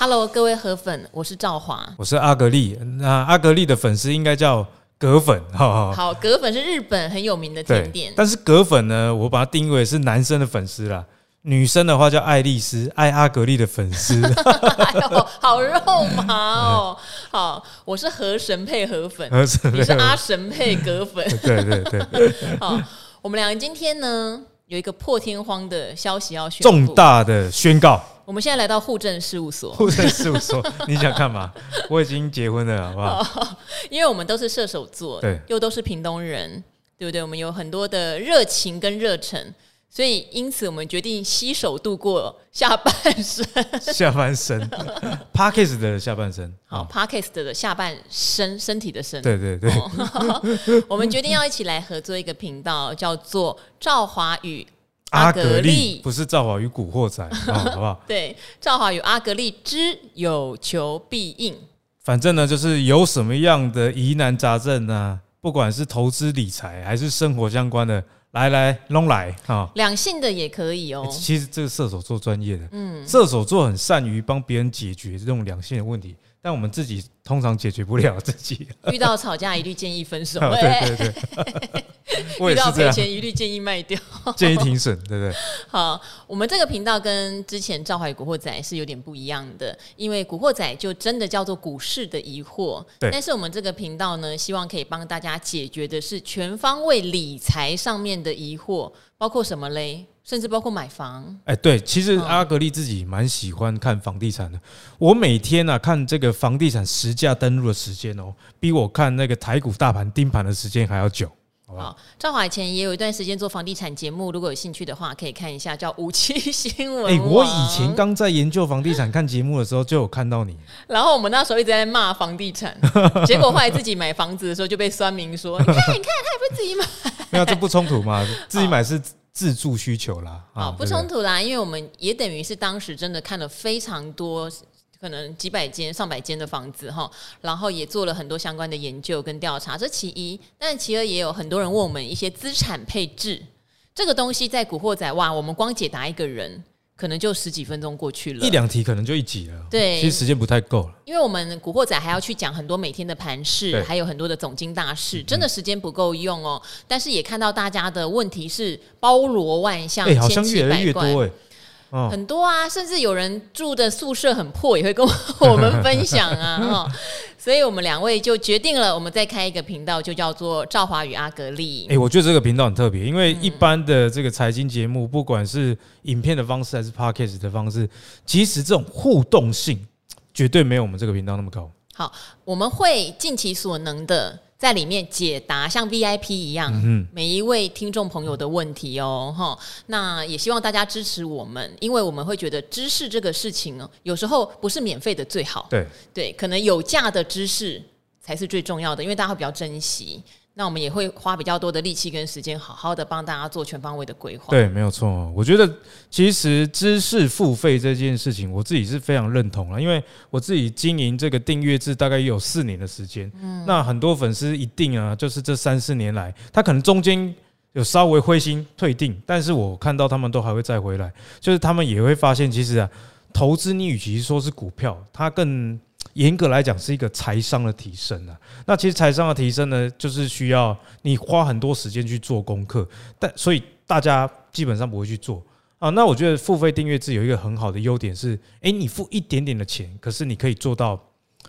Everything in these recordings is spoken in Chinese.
Hello，各位河粉，我是赵华，我是阿格力。那阿格力的粉丝应该叫葛粉，哈。好，葛粉是日本很有名的甜点，但是葛粉呢，我把它定位是男生的粉丝啦。女生的话叫爱丽丝，爱阿格力的粉丝。哎呦，好肉麻哦！好，我是河神配河粉，河神你是阿神配葛粉。对 对对。好，我们两个今天呢有一个破天荒的消息要宣重大的宣告。我们现在来到户政事务所。户政事务所，你想干嘛？我已经结婚了，好不好？哦，因为我们都是射手座，对，又都是屏东人，对不对？我们有很多的热情跟热忱，所以因此我们决定携手度过下半生。下半生 p a r k e s 的下半生，好 p a r k e s 的下半身，身体的身。对对对。哦，我们决定要一起来合作一个频道，叫做赵华与。阿格力不是赵华与古惑仔，好不好？对，赵华与阿格力之有求必应。反正呢，就是有什么样的疑难杂症呢，不管是投资理财还是生活相关的，来来弄来啊。两性的也可以哦。其实这个射手座专业的，嗯，射手座很善于帮别人解决这种两性的问题。但我们自己通常解决不了自己，遇到吵架一律建议分手。对对对，遇到赔钱一律建议卖掉，建议停损，对不对？好，我们这个频道跟之前赵怀古惑仔是有点不一样的，因为古惑仔就真的叫做股市的疑惑，对。但是我们这个频道呢，希望可以帮大家解决的是全方位理财上面的疑惑，包括什么嘞？甚至包括买房，哎，对，其实阿格力自己蛮喜欢看房地产的。我每天啊看这个房地产实价登录的时间哦，比我看那个台股大盘盯盘的时间还要久。好，赵华以前也有一段时间做房地产节目，如果有兴趣的话，可以看一下叫五七新闻。哎，我以前刚在研究房地产看节目的时候，就有看到你。然后我们那时候一直在骂房地产，结果后来自己买房子的时候就被酸民说：“ 你看，你看，他也不自己买。”没有，这不冲突嘛？自己买是。自住需求啦，啊，不冲突啦，因为我们也等于是当时真的看了非常多，可能几百间、上百间的房子哈，然后也做了很多相关的研究跟调查，这其一。但其二也有很多人问我们一些资产配置这个东西，在古惑仔哇，我们光解答一个人。可能就十几分钟过去了，一两题可能就一集了。对，其实时间不太够了，因为我们古惑仔还要去讲很多每天的盘势，还有很多的总经大事，真的时间不够用哦。但是也看到大家的问题是包罗万象，欸、好像越来越多哎。哦、很多啊，甚至有人住的宿舍很破，也会跟我 们分享啊，哈。所以我们两位就决定了，我们再开一个频道，就叫做赵华与阿格丽。哎、欸，我觉得这个频道很特别，因为一般的这个财经节目，不管是影片的方式还是 Podcast 的方式，其实这种互动性绝对没有我们这个频道那么高。好，我们会尽其所能的。在里面解答像 VIP 一样每一位听众朋友的问题哦，哈，那也希望大家支持我们，因为我们会觉得知识这个事情呢，有时候不是免费的最好，对。对，可能有价的知识才是最重要的，因为大家会比较珍惜。那我们也会花比较多的力气跟时间，好好的帮大家做全方位的规划。对，没有错。我觉得其实知识付费这件事情，我自己是非常认同了，因为我自己经营这个订阅制大概也有四年的时间。嗯，那很多粉丝一定啊，就是这三四年来，他可能中间有稍微灰心退订，但是我看到他们都还会再回来，就是他们也会发现，其实啊，投资你与其说是股票，它更。严格来讲是一个财商的提升啊，那其实财商的提升呢，就是需要你花很多时间去做功课，但所以大家基本上不会去做啊。那我觉得付费订阅制有一个很好的优点是，诶，你付一点点的钱，可是你可以做到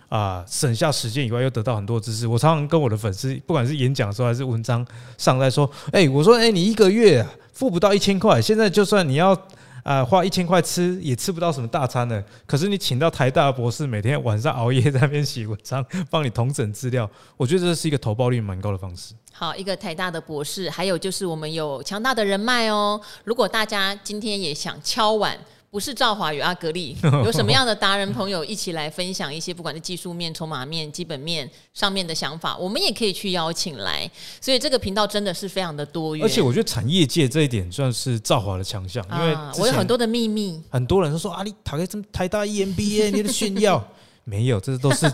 啊，省下时间以外又得到很多知识。我常常跟我的粉丝，不管是演讲的时候还是文章上在说，诶，我说，诶，你一个月付不到一千块，现在就算你要。啊，花一千块吃也吃不到什么大餐的。可是你请到台大的博士，每天晚上熬夜在那边写文章，帮你统整资料，我觉得这是一个投报率蛮高的方式。好，一个台大的博士，还有就是我们有强大的人脉哦。如果大家今天也想敲碗。不是赵华与阿格力，有什么样的达人朋友一起来分享一些不管是技术面、筹码面、基本面上面的想法，我们也可以去邀请来。所以这个频道真的是非常的多元，而且我觉得产业界这一点算是赵华的强项，因为我有很多的秘密。很多人都说啊，你台这台大 EMBA，你的炫耀 没有，这都是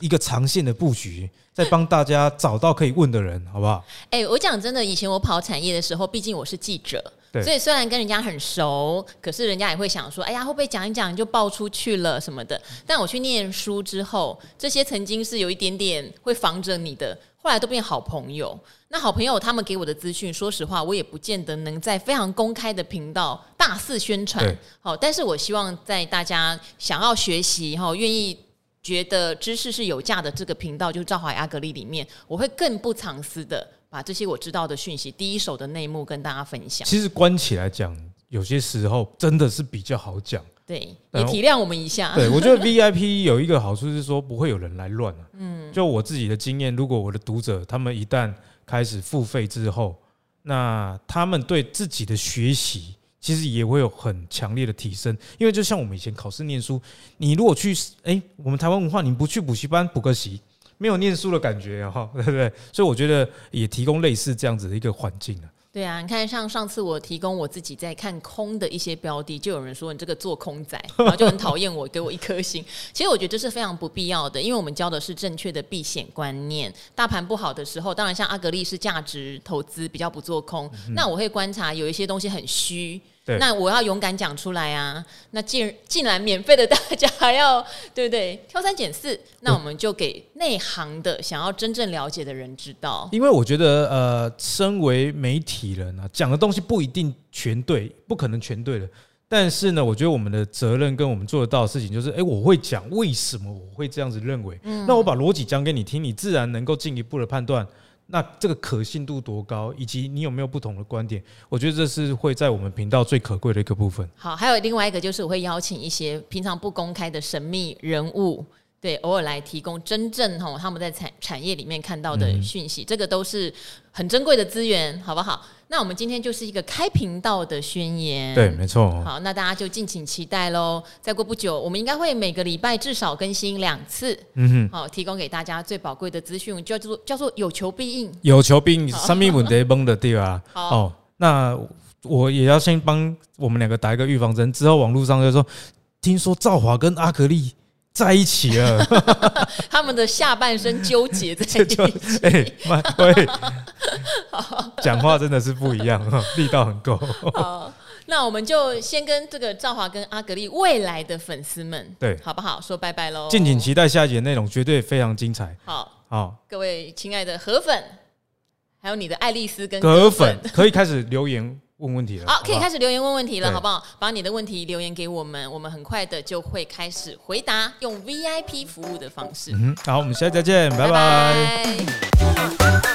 一个长线的布局，在帮大家找到可以问的人，好不好？哎，我讲真的，以前我跑产业的时候，毕竟我是记者。对所以虽然跟人家很熟，可是人家也会想说，哎呀，会不会讲一讲就爆出去了什么的？但我去念书之后，这些曾经是有一点点会防着你的，后来都变好朋友。那好朋友他们给我的资讯，说实话，我也不见得能在非常公开的频道大肆宣传。好，但是我希望在大家想要学习哈，愿意觉得知识是有价的这个频道，就是赵华与阿格丽里面，我会更不藏私的。把这些我知道的讯息，第一手的内幕跟大家分享。其实关起来讲，有些时候真的是比较好讲。对，也体谅我们一下。对，我觉得 VIP 有一个好处是说不会有人来乱啊。嗯，就我自己的经验，如果我的读者他们一旦开始付费之后，那他们对自己的学习其实也会有很强烈的提升。因为就像我们以前考试念书，你如果去哎，我们台湾文化，你不去补习班补个习。没有念书的感觉哈，对不对？所以我觉得也提供类似这样子的一个环境啊。对啊，你看像上次我提供我自己在看空的一些标的，就有人说你这个做空仔，然后就很讨厌我，给我一颗星。其实我觉得这是非常不必要的，因为我们教的是正确的避险观念。大盘不好的时候，当然像阿格力是价值投资，比较不做空。那我会观察有一些东西很虚。对那我要勇敢讲出来啊！那既既然免费的，大家还要 对不对？挑三拣四，那我们就给内行的、想要真正了解的人知道。因为我觉得，呃，身为媒体人啊，讲的东西不一定全对，不可能全对的。但是呢，我觉得我们的责任跟我们做得到的事情，就是，哎，我会讲为什么我会这样子认为。嗯，那我把逻辑讲给你听，你自然能够进一步的判断。那这个可信度多高，以及你有没有不同的观点？我觉得这是会在我们频道最可贵的一个部分。好，还有另外一个就是我会邀请一些平常不公开的神秘人物。对，偶尔来提供真正吼他们在产产业里面看到的讯息，嗯、这个都是很珍贵的资源，好不好？那我们今天就是一个开频道的宣言，对，没错。好，那大家就敬请期待喽。再过不久，我们应该会每个礼拜至少更新两次，嗯哼，好，提供给大家最宝贵的资讯，叫做叫做有求必应，有求必应，上面问题蒙的对吧？好哦，那我也要先帮我们两个打一个预防针，之后网络上就说，听说赵华跟阿格力。在一起了，他们的下半身纠结在 一起。哎，对，讲话真的是不一样，力道很够。好，那我们就先跟这个赵华跟阿格力未来的粉丝们，对，好不好？说拜拜喽！敬请期待下一集的内容，绝对非常精彩。好，好，各位亲爱的河粉，还有你的爱丽丝跟葛粉，可以开始留言。问问题了，好，可以开始留言问问题了，好不好？把你的问题留言给我们，我们很快的就会开始回答，用 VIP 服务的方式。嗯，好，我们下次再见，拜拜。拜拜。